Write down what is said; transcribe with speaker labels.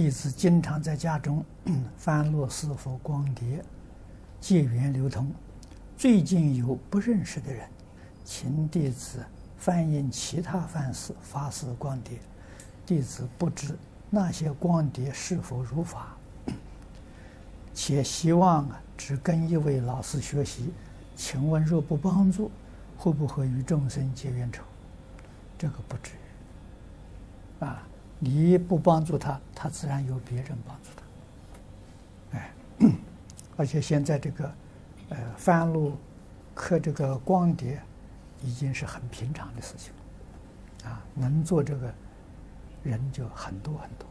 Speaker 1: 弟子经常在家中翻录师父光碟，借缘流通。最近有不认识的人，请弟子翻印其他方式发示光碟，弟子不知那些光碟是否如法，且希望啊，只跟一位老师学习。请问若不帮助，会不会与众生结冤仇？这个不至于。啊，你不帮助他，他自然有别人帮助他。哎，而且现在这个，呃，翻录刻这个光碟，已经是很平常的事情了。啊，能做这个人就很多很多。